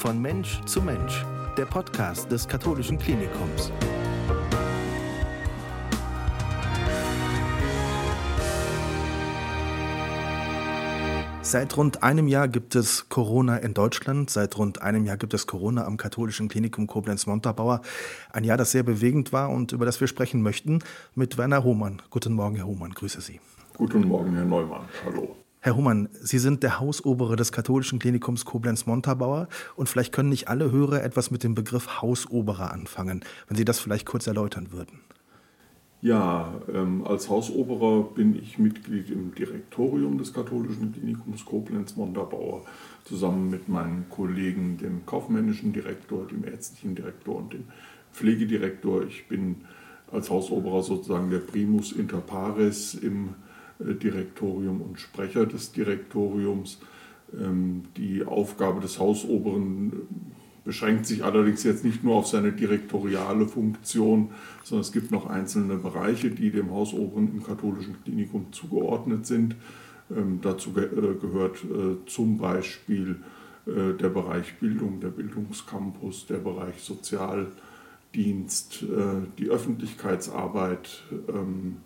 Von Mensch zu Mensch, der Podcast des Katholischen Klinikums. Seit rund einem Jahr gibt es Corona in Deutschland. Seit rund einem Jahr gibt es Corona am Katholischen Klinikum Koblenz-Montabaur. Ein Jahr, das sehr bewegend war und über das wir sprechen möchten mit Werner Hohmann. Guten Morgen, Herr Hohmann. Grüße Sie. Guten Morgen, Herr Neumann. Hallo. Herr Hohmann, Sie sind der Hausobere des Katholischen Klinikums Koblenz-Montabaur und vielleicht können nicht alle Hörer etwas mit dem Begriff Hausoberer anfangen, wenn Sie das vielleicht kurz erläutern würden. Ja, ähm, als Hausoberer bin ich Mitglied im Direktorium des Katholischen Klinikums Koblenz-Montabaur, zusammen mit meinen Kollegen, dem kaufmännischen Direktor, dem ärztlichen Direktor und dem Pflegedirektor. Ich bin als Hausoberer sozusagen der Primus inter pares im Direktorium und Sprecher des Direktoriums. Ähm, die Aufgabe des Hausoberen beschränkt sich allerdings jetzt nicht nur auf seine direktoriale Funktion, sondern es gibt noch einzelne Bereiche, die dem Hausoberen im katholischen Klinikum zugeordnet sind. Ähm, dazu äh, gehört äh, zum Beispiel äh, der Bereich Bildung, der Bildungscampus, der Bereich Sozialdienst, die Öffentlichkeitsarbeit, ähm,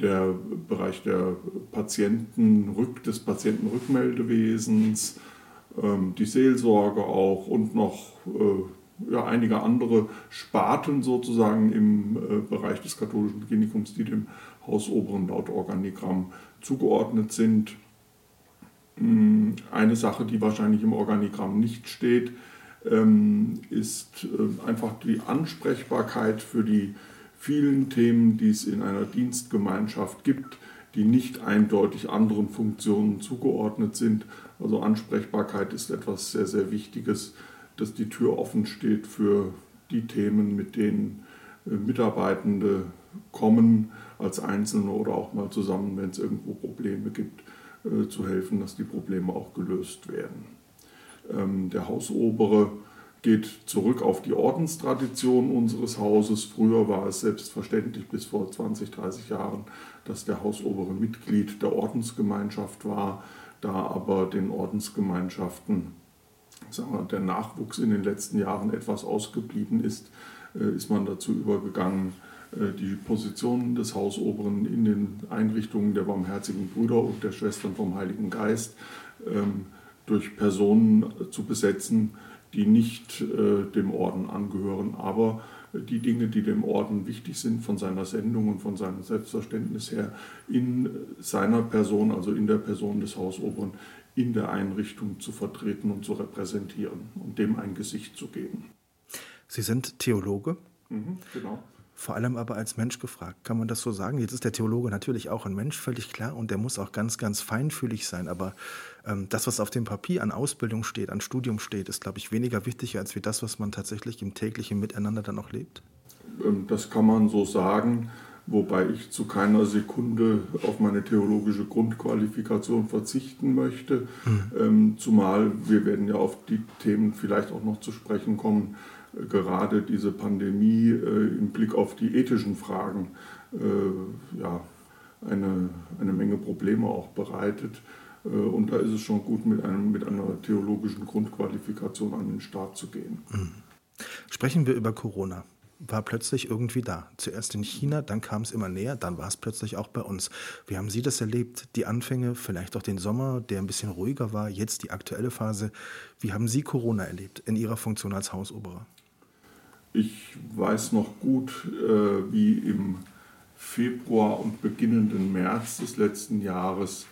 der Bereich der Patienten, des Patientenrückmeldewesens, ähm, die Seelsorge auch und noch äh, ja, einige andere Sparten sozusagen im äh, Bereich des katholischen Klinikums, die dem Hausoberen laut Organigramm zugeordnet sind. Hm, eine Sache, die wahrscheinlich im Organigramm nicht steht, ähm, ist äh, einfach die Ansprechbarkeit für die vielen Themen, die es in einer Dienstgemeinschaft gibt, die nicht eindeutig anderen Funktionen zugeordnet sind. Also Ansprechbarkeit ist etwas sehr, sehr Wichtiges, dass die Tür offen steht für die Themen, mit denen äh, Mitarbeitende kommen, als Einzelne oder auch mal zusammen, wenn es irgendwo Probleme gibt, äh, zu helfen, dass die Probleme auch gelöst werden. Ähm, der Hausobere geht zurück auf die Ordenstradition unseres Hauses. Früher war es selbstverständlich bis vor 20, 30 Jahren, dass der Hausobere Mitglied der Ordensgemeinschaft war. Da aber den Ordensgemeinschaften wir, der Nachwuchs in den letzten Jahren etwas ausgeblieben ist, äh, ist man dazu übergegangen, äh, die Positionen des Hausoberen in den Einrichtungen der barmherzigen Brüder und der Schwestern vom Heiligen Geist ähm, durch Personen zu besetzen, die nicht äh, dem Orden angehören, aber die Dinge, die dem Orden wichtig sind, von seiner Sendung und von seinem Selbstverständnis her, in seiner Person, also in der Person des Hausoberen, in der Einrichtung zu vertreten und zu repräsentieren und dem ein Gesicht zu geben. Sie sind Theologe? Mhm, genau vor allem aber als Mensch gefragt. Kann man das so sagen? Jetzt ist der Theologe natürlich auch ein Mensch, völlig klar, und der muss auch ganz, ganz feinfühlig sein. Aber ähm, das, was auf dem Papier an Ausbildung steht, an Studium steht, ist, glaube ich, weniger wichtig als wie das, was man tatsächlich im täglichen Miteinander dann auch lebt. Ähm, das kann man so sagen, wobei ich zu keiner Sekunde auf meine theologische Grundqualifikation verzichten möchte. Mhm. zumal wir werden ja auf die Themen vielleicht auch noch zu sprechen kommen gerade diese Pandemie äh, im Blick auf die ethischen Fragen äh, ja, eine, eine Menge Probleme auch bereitet. Äh, und da ist es schon gut, mit, einem, mit einer theologischen Grundqualifikation an den Start zu gehen. Mhm. Sprechen wir über Corona. War plötzlich irgendwie da. Zuerst in China, dann kam es immer näher, dann war es plötzlich auch bei uns. Wie haben Sie das erlebt? Die Anfänge, vielleicht auch den Sommer, der ein bisschen ruhiger war, jetzt die aktuelle Phase. Wie haben Sie Corona erlebt in Ihrer Funktion als Hausoberer? Ich weiß noch gut, äh, wie im Februar und beginnenden März des letzten Jahres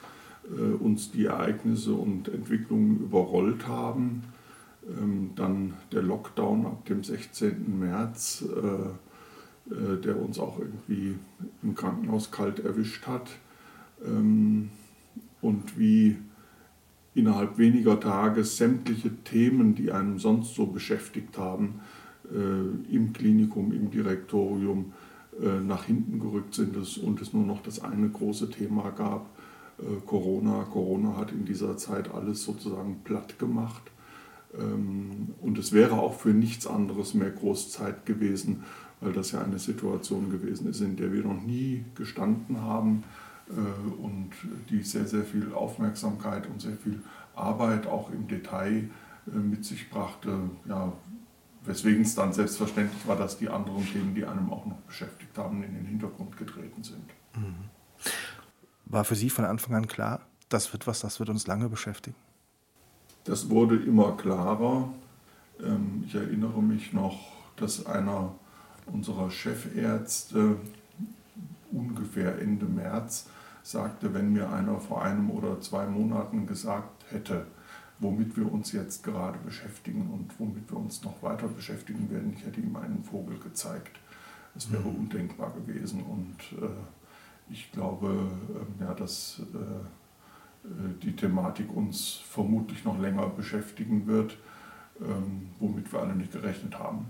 äh, uns die Ereignisse und Entwicklungen überrollt haben. Ähm, dann der Lockdown ab dem 16. März, äh, der uns auch irgendwie im Krankenhaus kalt erwischt hat. Ähm, und wie innerhalb weniger Tage sämtliche Themen, die einem sonst so beschäftigt haben, äh, im Klinikum, im Direktorium äh, nach hinten gerückt sind und es nur noch das eine große Thema gab, äh, Corona. Corona hat in dieser Zeit alles sozusagen platt gemacht. Ähm, und es wäre auch für nichts anderes mehr Großzeit gewesen, weil das ja eine Situation gewesen ist, in der wir noch nie gestanden haben und die sehr, sehr viel Aufmerksamkeit und sehr viel Arbeit auch im Detail äh, mit sich brachte, ja, weswegen es dann selbstverständlich war, dass die anderen Themen, die einem auch noch beschäftigt haben, in den Hintergrund getreten sind. Mhm. War für Sie von Anfang an klar, das wird was, das wird uns lange beschäftigen? Das wurde immer klarer. Ähm, ich erinnere mich noch, dass einer unserer Chefärzte ungefähr Ende März sagte, wenn mir einer vor einem oder zwei Monaten gesagt hätte, womit wir uns jetzt gerade beschäftigen und womit wir uns noch weiter beschäftigen werden, ich hätte ihm einen Vogel gezeigt. Es wäre mhm. undenkbar gewesen und äh, ich glaube, äh, ja, dass äh, die Thematik uns vermutlich noch länger beschäftigen wird, ähm, womit wir alle nicht gerechnet haben.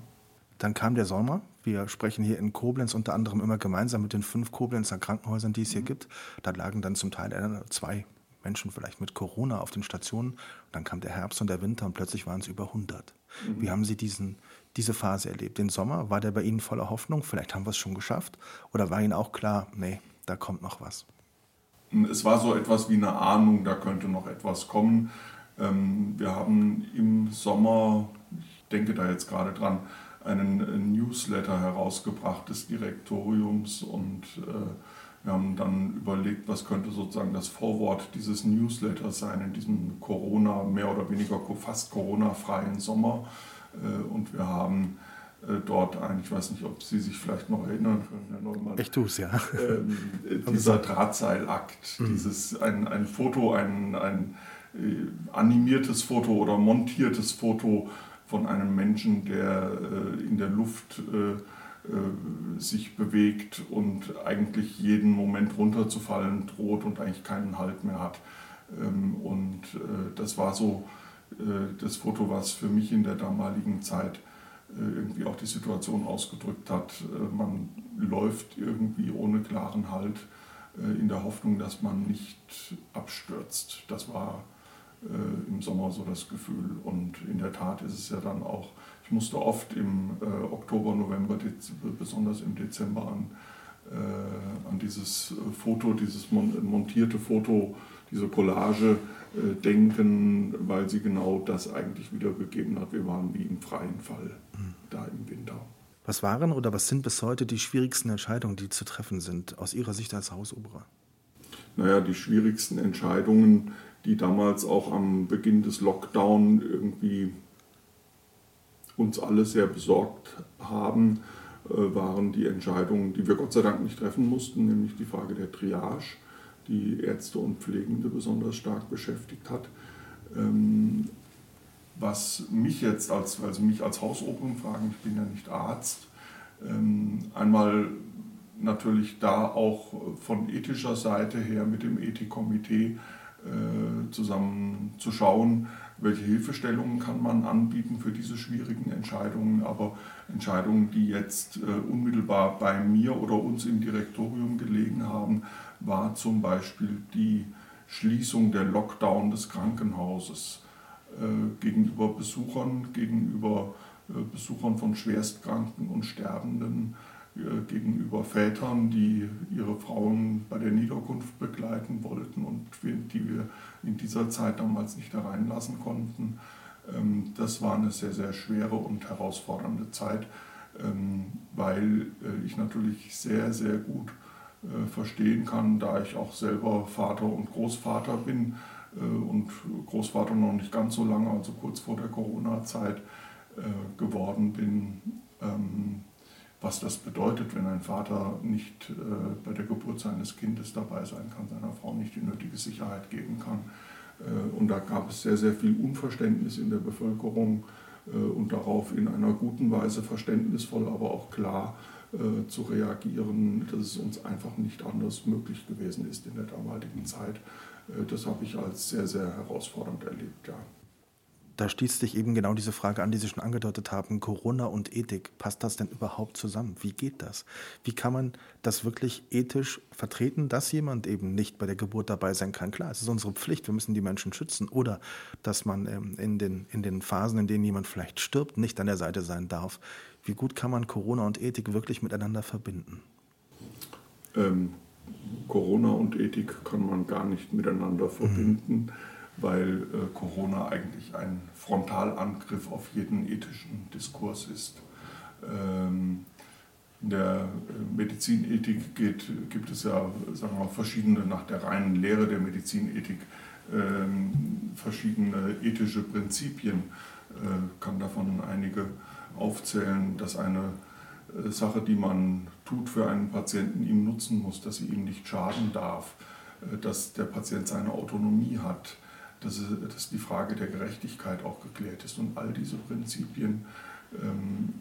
Dann kam der Sommer. Wir sprechen hier in Koblenz unter anderem immer gemeinsam mit den fünf Koblenzer Krankenhäusern, die es hier mhm. gibt. Da lagen dann zum Teil zwei Menschen vielleicht mit Corona auf den Stationen. Dann kam der Herbst und der Winter und plötzlich waren es über 100. Mhm. Wie haben Sie diesen, diese Phase erlebt? Den Sommer, war der bei Ihnen voller Hoffnung? Vielleicht haben wir es schon geschafft? Oder war Ihnen auch klar, nee, da kommt noch was? Es war so etwas wie eine Ahnung, da könnte noch etwas kommen. Ähm, wir haben im Sommer, ich denke da jetzt gerade dran, einen Newsletter herausgebracht des Direktoriums und äh, wir haben dann überlegt, was könnte sozusagen das Vorwort dieses Newsletters sein in diesem Corona, mehr oder weniger fast Corona-freien Sommer. Äh, und wir haben äh, dort ein, ich weiß nicht, ob Sie sich vielleicht noch erinnern können, Herr Neumann. Ich tue es, ja. Ähm, dieser Drahtseilakt, mhm. dieses, ein, ein Foto, ein, ein animiertes Foto oder montiertes Foto von einem Menschen, der äh, in der Luft äh, äh, sich bewegt und eigentlich jeden Moment runterzufallen droht und eigentlich keinen Halt mehr hat. Ähm, und das war so das Foto, was für mich in der damaligen Zeit irgendwie auch die Situation ausgedrückt hat. Man läuft irgendwie ohne klaren Halt in der Hoffnung, dass man nicht abstürzt. Das war äh, im Sommer so das Gefühl. Und in der Tat ist es ja dann auch, ich musste oft im äh, Oktober, November, besonders im Dezember an, äh, an dieses Foto, dieses montierte Foto, diese Collage äh, denken, weil sie genau das eigentlich wiedergegeben hat. Wir waren wie im freien Fall mhm. da im Winter. Was waren oder was sind bis heute die schwierigsten Entscheidungen, die zu treffen sind, aus Ihrer Sicht als Hausoberer? Naja, die schwierigsten Entscheidungen die damals auch am Beginn des Lockdown irgendwie uns alle sehr besorgt haben, äh, waren die Entscheidungen, die wir Gott sei Dank nicht treffen mussten, nämlich die Frage der Triage, die Ärzte und Pflegende besonders stark beschäftigt hat. Ähm, was mich jetzt als, also mich als Hausopern fragen, ich bin ja nicht Arzt, ähm, einmal natürlich da auch von ethischer Seite her mit dem Ethikkomitee äh, zusammen zu schauen, welche Hilfestellungen kann man anbieten für diese schwierigen Entscheidungen, aber Entscheidungen, die jetzt äh, unmittelbar bei mir oder uns im Direktorium gelegen haben, war zum Beispiel die Schließung der Lockdown des Krankenhauses äh, gegenüber Besuchern, gegenüber Besuchern von Schwerstkranken und Sterbenden äh, gegenüber Vätern, die ihre Frauen bei der Niederkunft begleiten wollten und die wir in dieser Zeit damals nicht hereinlassen konnten. Ähm, das war eine sehr, sehr schwere und herausfordernde Zeit, ähm, weil äh, ich natürlich sehr, sehr gut äh, verstehen kann, da ich auch selber Vater und Großvater bin und Großvater noch nicht ganz so lange, also kurz vor der Corona-Zeit geworden bin ähm, was das bedeutet, wenn ein Vater nicht äh, bei der Geburt seines Kindes dabei sein kann, seiner Frau nicht die nötige Sicherheit geben kann. Äh, und da gab es sehr, sehr viel Unverständnis in der Bevölkerung äh, und darauf in einer guten Weise verständnisvoll, aber auch klar äh, zu reagieren, dass es uns einfach nicht anders möglich gewesen ist in der damaligen Zeit. Äh, das habe ich als sehr, sehr herausfordernd erlebt. Ja da stieß sich eben genau diese Frage an, die Sie schon angedeutet haben, Corona und Ethik. Passt das denn überhaupt zusammen? Wie geht das? Wie kann man das wirklich ethisch vertreten, dass jemand eben nicht bei der Geburt dabei sein kann? Klar, es ist unsere Pflicht, wir müssen die Menschen schützen. Oder dass man ähm, in, den, in den Phasen, in denen jemand vielleicht stirbt, nicht an der Seite sein darf. Wie gut kann man Corona und Ethik wirklich miteinander verbinden? Ähm, Corona und Ethik kann man gar nicht miteinander verbinden. Mhm weil äh, Corona eigentlich ein Frontalangriff auf jeden ethischen Diskurs ist. Ähm, in der äh, Medizinethik geht, gibt es ja sagen wir, verschiedene, nach der reinen Lehre der Medizinethik, ähm, verschiedene ethische Prinzipien. Äh, kann davon einige aufzählen, dass eine Sache, die man tut für einen Patienten, ihm nutzen muss, dass sie ihm nicht schaden darf, dass der Patient seine Autonomie hat, dass, dass die Frage der Gerechtigkeit auch geklärt ist. Und all diese Prinzipien ähm,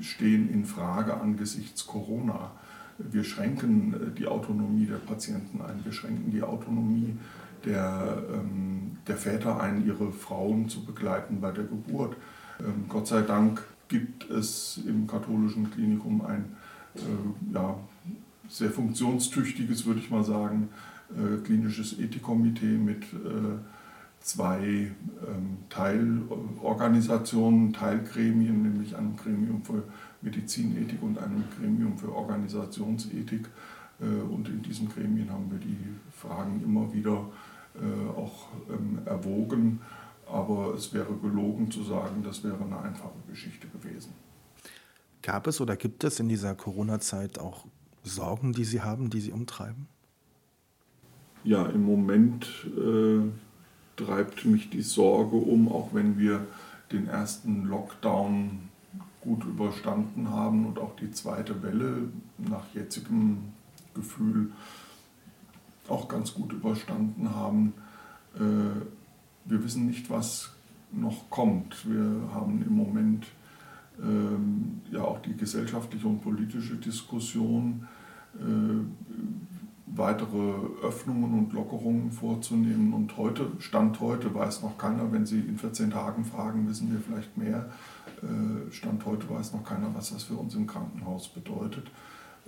stehen in Frage angesichts Corona. Wir schränken äh, die Autonomie der Patienten ein, wir schränken die Autonomie der, ähm, der Väter ein, ihre Frauen zu begleiten bei der Geburt. Ähm, Gott sei Dank gibt es im katholischen Klinikum ein äh, ja, sehr funktionstüchtiges, würde ich mal sagen, äh, klinisches Ethikkomitee mit zwei ähm, Teilorganisationen, Teilgremien, nämlich einem Gremium für Medizinethik und einem Gremium für Organisationsethik. Äh, und in diesen Gremien haben wir die Fragen immer wieder äh, auch ähm, erwogen. Aber es wäre gelogen zu sagen, das wäre eine einfache Geschichte gewesen. Gab es oder gibt es in dieser Corona-Zeit auch Sorgen, die Sie haben, die Sie umtreiben? Ja, im Moment äh, treibt mich die Sorge um, auch wenn wir den ersten Lockdown gut überstanden haben und auch die zweite Welle nach jetzigem Gefühl auch ganz gut überstanden haben. Äh, wir wissen nicht, was noch kommt. Wir haben im Moment ähm, ja auch die gesellschaftliche und politische Diskussion äh, weitere Öffnungen und Lockerungen vorzunehmen. Und heute, Stand heute, weiß noch keiner, wenn Sie in 14 Tagen fragen, wissen wir vielleicht mehr. Äh, Stand heute weiß noch keiner, was das für uns im Krankenhaus bedeutet.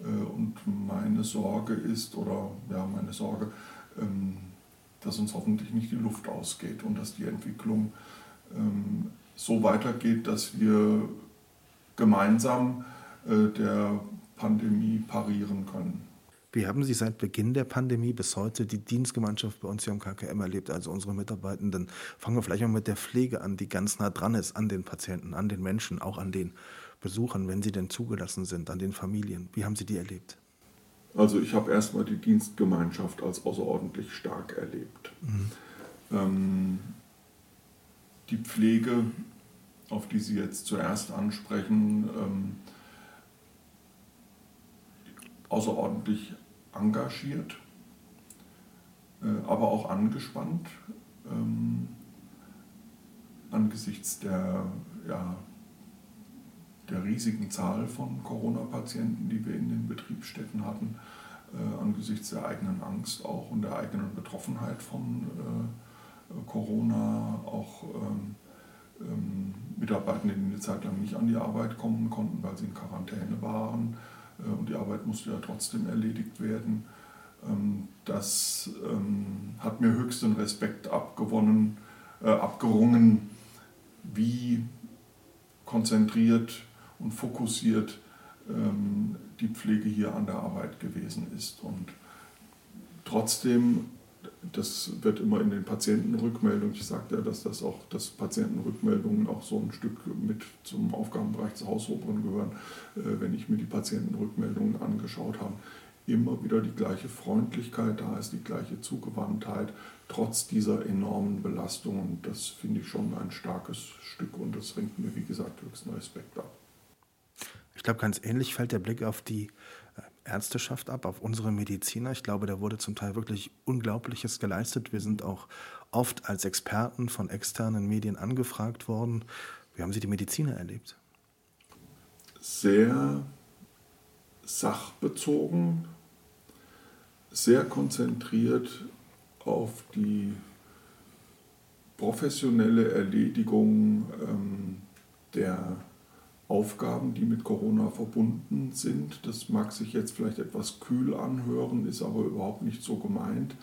Äh, und meine Sorge ist, oder ja, meine Sorge, ähm, dass uns hoffentlich nicht die Luft ausgeht und dass die Entwicklung ähm, so weitergeht, dass wir gemeinsam äh, der Pandemie parieren können. Wie haben Sie seit Beginn der Pandemie bis heute die Dienstgemeinschaft bei uns hier am KKM erlebt, also unsere Mitarbeitenden? Fangen wir vielleicht mal mit der Pflege an, die ganz nah dran ist an den Patienten, an den Menschen, auch an den Besuchern, wenn sie denn zugelassen sind, an den Familien. Wie haben Sie die erlebt? Also ich habe erstmal die Dienstgemeinschaft als außerordentlich stark erlebt. Mhm. Ähm, die Pflege, auf die Sie jetzt zuerst ansprechen, ähm, außerordentlich engagiert, äh, aber auch angespannt ähm, angesichts der, ja, der riesigen Zahl von Corona-Patienten, die wir in den Betriebsstätten hatten, äh, angesichts der eigenen Angst auch und der eigenen Betroffenheit von äh, Corona, auch ähm, ähm, Mitarbeitende, die eine Zeit lang nicht an die Arbeit kommen konnten, weil sie in Quarantäne waren und die Arbeit musste ja trotzdem erledigt werden. Ähm, das ähm, hat mir höchsten Respekt abgewonnen, äh, abgerungen, wie konzentriert und fokussiert ähm, die Pflege hier an der Arbeit gewesen ist. Und trotzdem das wird immer in den Patientenrückmeldungen, ich sagte ja, dass das auch, dass Patientenrückmeldungen auch so ein Stück mit zum Aufgabenbereich des Hausoberen gehören, äh, wenn ich mir die Patientenrückmeldungen angeschaut habe. Immer wieder die gleiche Freundlichkeit, da ist die gleiche Zugewandtheit, trotz dieser enormen Belastung. Und das finde ich schon ein starkes Stück und das ringt mir, wie gesagt, höchsten Respekt ab. Ich glaube, ganz ähnlich fällt der Blick auf die Ärzteschaft ab, auf unsere Mediziner. Ich glaube, da wurde zum Teil wirklich Unglaubliches geleistet. Wir sind auch oft als Experten von externen Medien angefragt worden. Wie haben Sie die Mediziner erlebt? Sehr sachbezogen, sehr konzentriert auf die professionelle Erledigung ähm, der Aufgaben, die mit Corona verbunden sind. Das mag sich jetzt vielleicht etwas kühl anhören, ist aber überhaupt nicht so gemeint,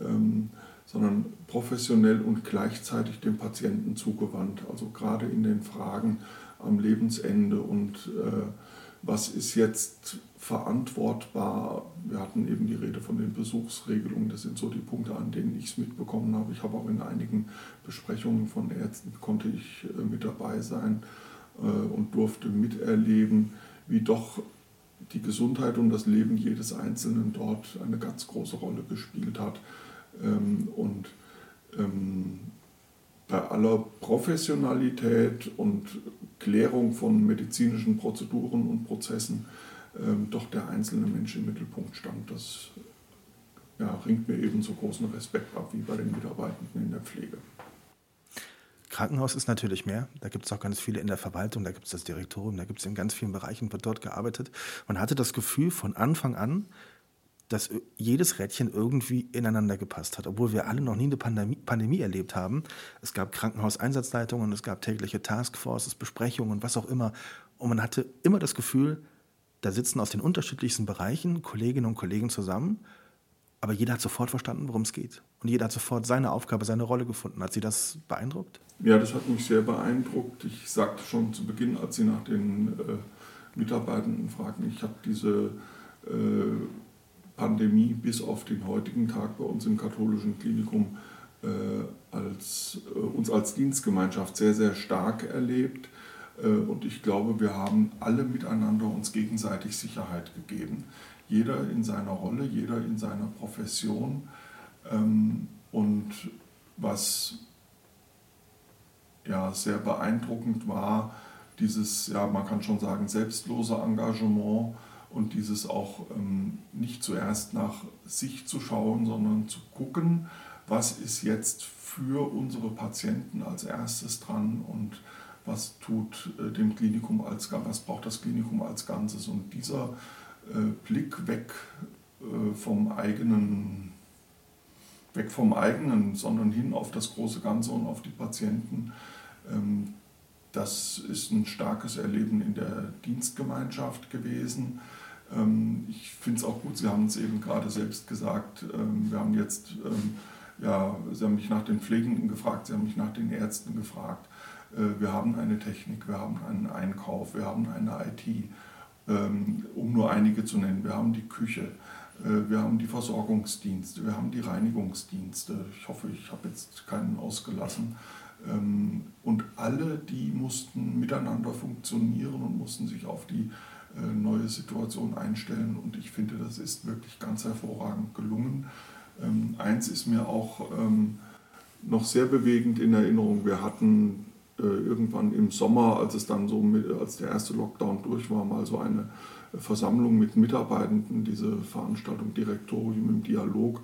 ähm, sondern professionell und gleichzeitig dem Patienten zugewandt. Also gerade in den Fragen am Lebensende und äh, was ist jetzt verantwortbar. Wir hatten eben die Rede von den Besuchsregelungen. Das sind so die Punkte, an denen ich es mitbekommen habe. Ich habe auch in einigen Besprechungen von Ärzten konnte ich äh, mit dabei sein und durfte miterleben, wie doch die Gesundheit und das Leben jedes Einzelnen dort eine ganz große Rolle gespielt hat. Ähm, und ähm, bei aller Professionalität und Klärung von medizinischen Prozeduren und Prozessen ähm, doch der einzelne Mensch im Mittelpunkt stand. Das ja, ringt mir ebenso großen Respekt ab wie bei den Mitarbeitenden in der Pflege. Krankenhaus ist natürlich mehr. Da gibt es auch ganz viele in der Verwaltung, da gibt es das Direktorium, da gibt es in ganz vielen Bereichen, wird dort gearbeitet. Man hatte das Gefühl von Anfang an, dass jedes Rädchen irgendwie ineinander gepasst hat, obwohl wir alle noch nie eine Pandemie, Pandemie erlebt haben. Es gab Krankenhauseinsatzleitungen, es gab tägliche Taskforces, Besprechungen und was auch immer. Und man hatte immer das Gefühl, da sitzen aus den unterschiedlichsten Bereichen Kolleginnen und Kollegen zusammen, aber jeder hat sofort verstanden, worum es geht. Und jeder hat sofort seine Aufgabe, seine Rolle gefunden. Hat Sie das beeindruckt? Ja, das hat mich sehr beeindruckt. Ich sagte schon zu Beginn, als Sie nach den äh, Mitarbeitenden fragten, ich habe diese äh, Pandemie bis auf den heutigen Tag bei uns im katholischen Klinikum äh, als, äh, uns als Dienstgemeinschaft sehr, sehr stark erlebt. Äh, und ich glaube, wir haben alle miteinander uns gegenseitig Sicherheit gegeben. Jeder in seiner Rolle, jeder in seiner Profession. Ähm, und was ja sehr beeindruckend war, dieses, ja, man kann schon sagen, selbstlose Engagement und dieses auch ähm, nicht zuerst nach sich zu schauen, sondern zu gucken, was ist jetzt für unsere Patienten als erstes dran und was tut äh, dem Klinikum als was braucht das Klinikum als Ganzes und dieser Blick weg äh, vom eigenen weg vom eigenen, sondern hin auf das große Ganze und auf die Patienten. Ähm, das ist ein starkes Erleben in der Dienstgemeinschaft gewesen. Ähm, ich finde es auch gut, Sie haben es eben gerade selbst gesagt, ähm, wir haben jetzt, ja, Sie haben mich nach den Pflegenden gefragt, Sie haben mich nach den Ärzten gefragt. Äh, wir haben eine Technik, wir haben einen Einkauf, wir haben eine IT, um nur einige zu nennen. Wir haben die Küche, äh, wir haben die Versorgungsdienste, wir haben die Reinigungsdienste. Ich hoffe, ich habe jetzt keinen ausgelassen. Ähm, und alle, die mussten miteinander funktionieren und mussten sich auf die äh, neue Situation einstellen. Und ich finde, das ist wirklich ganz hervorragend gelungen. Ähm, eins ist mir auch noch sehr bewegend in Erinnerung. Wir hatten irgendwann im Sommer, als es dann so mit, als der erste Lockdown durch war, mal so eine Versammlung mit Mitarbeitenden, diese Veranstaltung Direktorium im Dialog,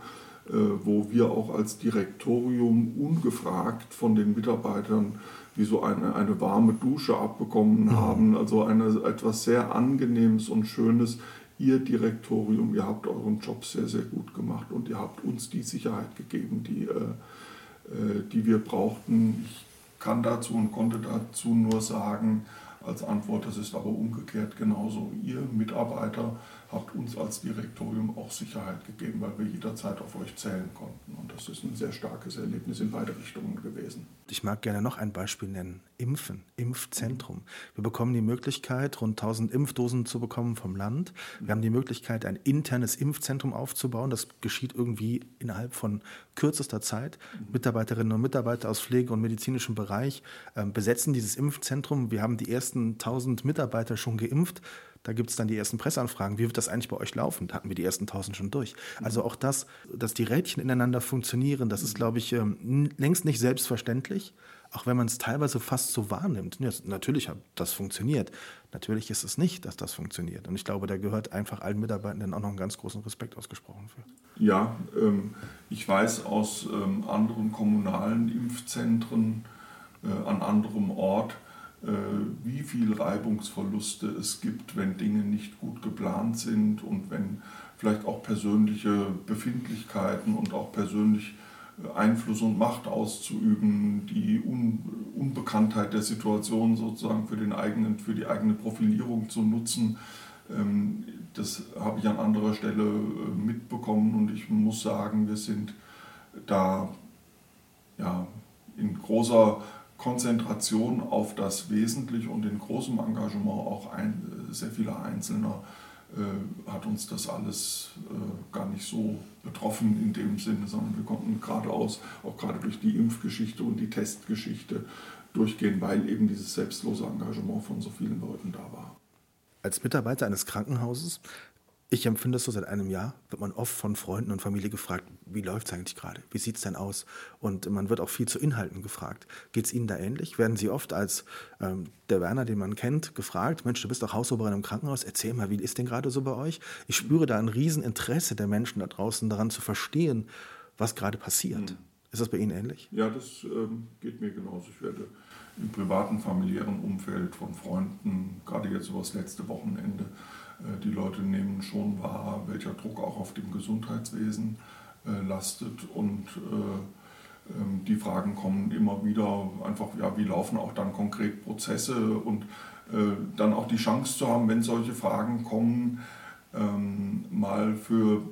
äh, wo wir auch als Direktorium ungefragt von den Mitarbeitern wie so eine, eine warme Dusche abbekommen mhm. haben. Also eine, etwas sehr Angenehmes und Schönes. Ihr Direktorium, ihr habt euren Job sehr, sehr gut gemacht und ihr habt uns die Sicherheit gegeben, die, äh, die wir brauchten. Ich kann dazu und konnte dazu nur sagen, als Antwort, das ist aber umgekehrt genauso. Ihr Mitarbeiter habt uns als Direktorium auch Sicherheit gegeben, weil wir jederzeit auf euch zählen konnten. Und das ist ein sehr starkes Erlebnis in beide Richtungen gewesen. Ich mag gerne noch ein Beispiel nennen. Impfen, Impfzentrum. Wir bekommen die Möglichkeit, rund 1000 Impfdosen zu bekommen vom Land. Wir haben die Möglichkeit, ein internes Impfzentrum aufzubauen. Das geschieht irgendwie innerhalb von kürzester Zeit. Mitarbeiterinnen und Mitarbeiter aus Pflege- und medizinischem Bereich äh, besetzen dieses Impfzentrum. Wir haben die ersten 1000 Mitarbeiter schon geimpft. Da gibt es dann die ersten Presseanfragen. Wie wird das eigentlich bei euch laufen? Da hatten wir die ersten tausend schon durch. Also auch das, dass die Rädchen ineinander funktionieren, das ist, glaube ich, ähm, längst nicht selbstverständlich. Auch wenn man es teilweise fast so wahrnimmt. Ja, natürlich hat das funktioniert. Natürlich ist es nicht, dass das funktioniert. Und ich glaube, da gehört einfach allen Mitarbeitenden auch noch einen ganz großen Respekt ausgesprochen für. Ja, ähm, ich weiß aus ähm, anderen kommunalen Impfzentren äh, an anderem Ort, wie viel Reibungsverluste es gibt, wenn Dinge nicht gut geplant sind und wenn vielleicht auch persönliche Befindlichkeiten und auch persönlich äh, Einfluss und Macht auszuüben, die Un Unbekanntheit der Situation sozusagen für, den eigenen, für die eigene Profilierung zu nutzen. Ähm, das habe ich an anderer Stelle äh, mitbekommen und ich muss sagen, wir sind da ja, in großer Konzentration auf das Wesentliche und in großem Engagement auch ein, sehr vieler Einzelner äh, hat uns das alles äh, gar nicht so betroffen in dem Sinne, sondern wir konnten geradeaus, auch gerade durch die Impfgeschichte und die Testgeschichte durchgehen, weil eben dieses selbstlose Engagement von so vielen Leuten da war. Als Mitarbeiter eines Krankenhauses ich empfinde es so seit einem Jahr, wird man oft von Freunden und Familie gefragt, wie läuft es eigentlich gerade? Wie sieht es denn aus? Und man wird auch viel zu Inhalten gefragt. Geht es Ihnen da ähnlich? Werden Sie oft als ähm, der Werner, den man kennt, gefragt, Mensch, du bist doch Hausoberin im Krankenhaus, erzähl mal, wie ist denn gerade so bei euch? Ich spüre da ein Rieseninteresse der Menschen da draußen daran zu verstehen, was gerade passiert. Mhm. Ist das bei Ihnen ähnlich? Ja, das ähm, geht mir genauso. Ich werde im privaten, familiären Umfeld von Freunden, gerade jetzt über das letzte Wochenende, die Leute nehmen schon wahr, welcher Druck auch auf dem Gesundheitswesen äh, lastet. Und äh, ähm, die Fragen kommen immer wieder einfach, ja, wie laufen auch dann konkret Prozesse? Und dann auch die Chance zu haben, wenn solche Fragen kommen, ähm, mal für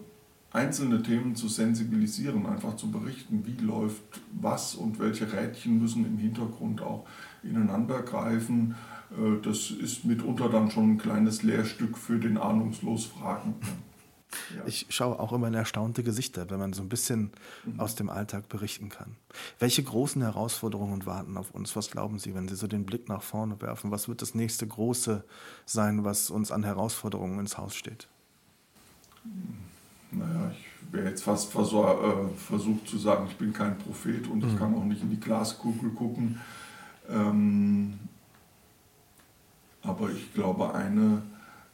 einzelne Themen zu sensibilisieren, einfach zu berichten, wie läuft was und welche Rädchen müssen im Hintergrund auch ineinander greifen. äh, das ist mitunter dann schon ein kleines Lehrstück für den ahnungslos Fragenden. Ja. Ich schaue auch immer in erstaunte Gesichter, wenn man so ein bisschen mhm. aus dem Alltag berichten kann. Welche großen Herausforderungen warten auf uns? Was glauben Sie, wenn Sie so den Blick nach vorne werfen? Was wird das nächste große sein, was uns an Herausforderungen ins Haus steht? Naja, ich wäre jetzt fast äh, versucht zu sagen, ich bin kein Prophet und mhm. ich kann auch nicht in die Glaskugel gucken. Ähm, aber ich glaube, eine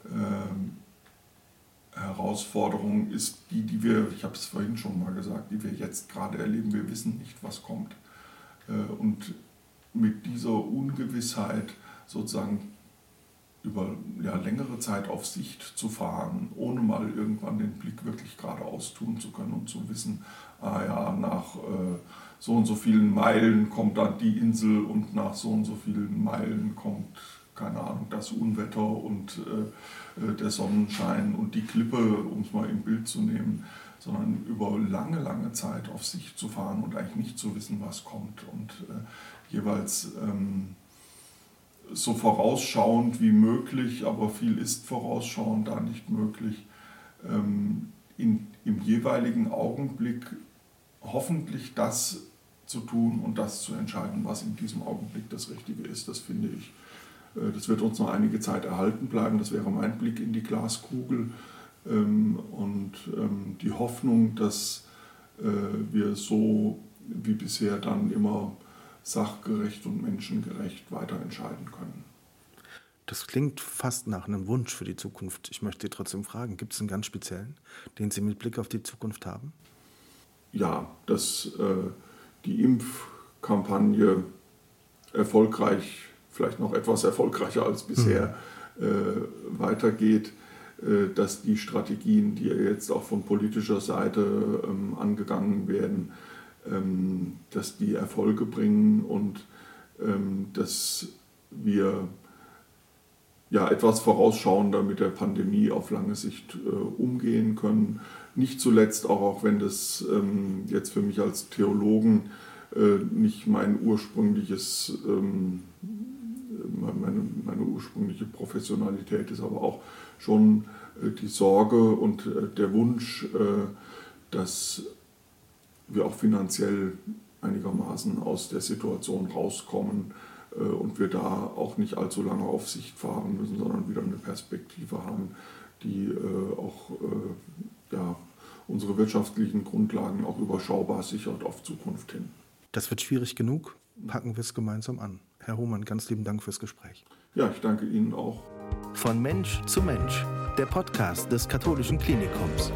äh, Herausforderung ist die, die wir, ich habe es vorhin schon mal gesagt, die wir jetzt gerade erleben. Wir wissen nicht, was kommt. Äh, und mit dieser Ungewissheit sozusagen über ja, längere Zeit auf Sicht zu fahren, ohne mal irgendwann den Blick wirklich geradeaus tun zu können und zu wissen, ah ja, nach äh, so und so vielen Meilen kommt dann die Insel und nach so und so vielen Meilen kommt keine Ahnung, das Unwetter und äh, äh, der Sonnenschein und die Klippe, um es mal im Bild zu nehmen, sondern über lange, lange Zeit auf sich zu fahren und eigentlich nicht zu wissen, was kommt und äh, jeweils ähm, so vorausschauend wie möglich, aber viel ist vorausschauend da nicht möglich, ähm, in, im jeweiligen Augenblick hoffentlich das zu tun und das zu entscheiden, was in diesem Augenblick das Richtige ist. Das finde ich das wird uns noch einige Zeit erhalten bleiben. Das wäre mein Blick in die Glaskugel ähm, und ähm, die Hoffnung, dass äh, wir so wie bisher dann immer sachgerecht und menschengerecht weiter entscheiden können. Das klingt fast nach einem Wunsch für die Zukunft. Ich möchte Sie trotzdem fragen, gibt es einen ganz speziellen, den Sie mit Blick auf die Zukunft haben? Ja, dass äh, die Impfkampagne erfolgreich vielleicht noch etwas erfolgreicher als bisher mhm. äh, weitergeht, äh, dass die Strategien, die jetzt auch von politischer Seite ähm, angegangen werden, ähm, dass die Erfolge bringen und ähm, dass wir ja, etwas vorausschauender mit der Pandemie auf lange Sicht äh, umgehen können. Nicht zuletzt auch, auch wenn das ähm, jetzt für mich als Theologen äh, nicht mein ursprüngliches ähm, meine, meine ursprüngliche Professionalität ist aber auch schon äh, die Sorge und äh, der Wunsch, äh, dass wir auch finanziell einigermaßen aus der Situation rauskommen und wir da auch nicht allzu lange auf Sicht fahren müssen, sondern wieder eine Perspektive haben, die auch ja, unsere wirtschaftlichen Grundlagen auch überschaubar sichert auf Zukunft hin. Das wird schwierig genug. Packen wir es gemeinsam an. Herr Hohmann, ganz lieben Dank fürs Gespräch. Ja, ich danke Ihnen auch. Von Mensch zu Mensch, der Podcast des Katholischen Klinikums.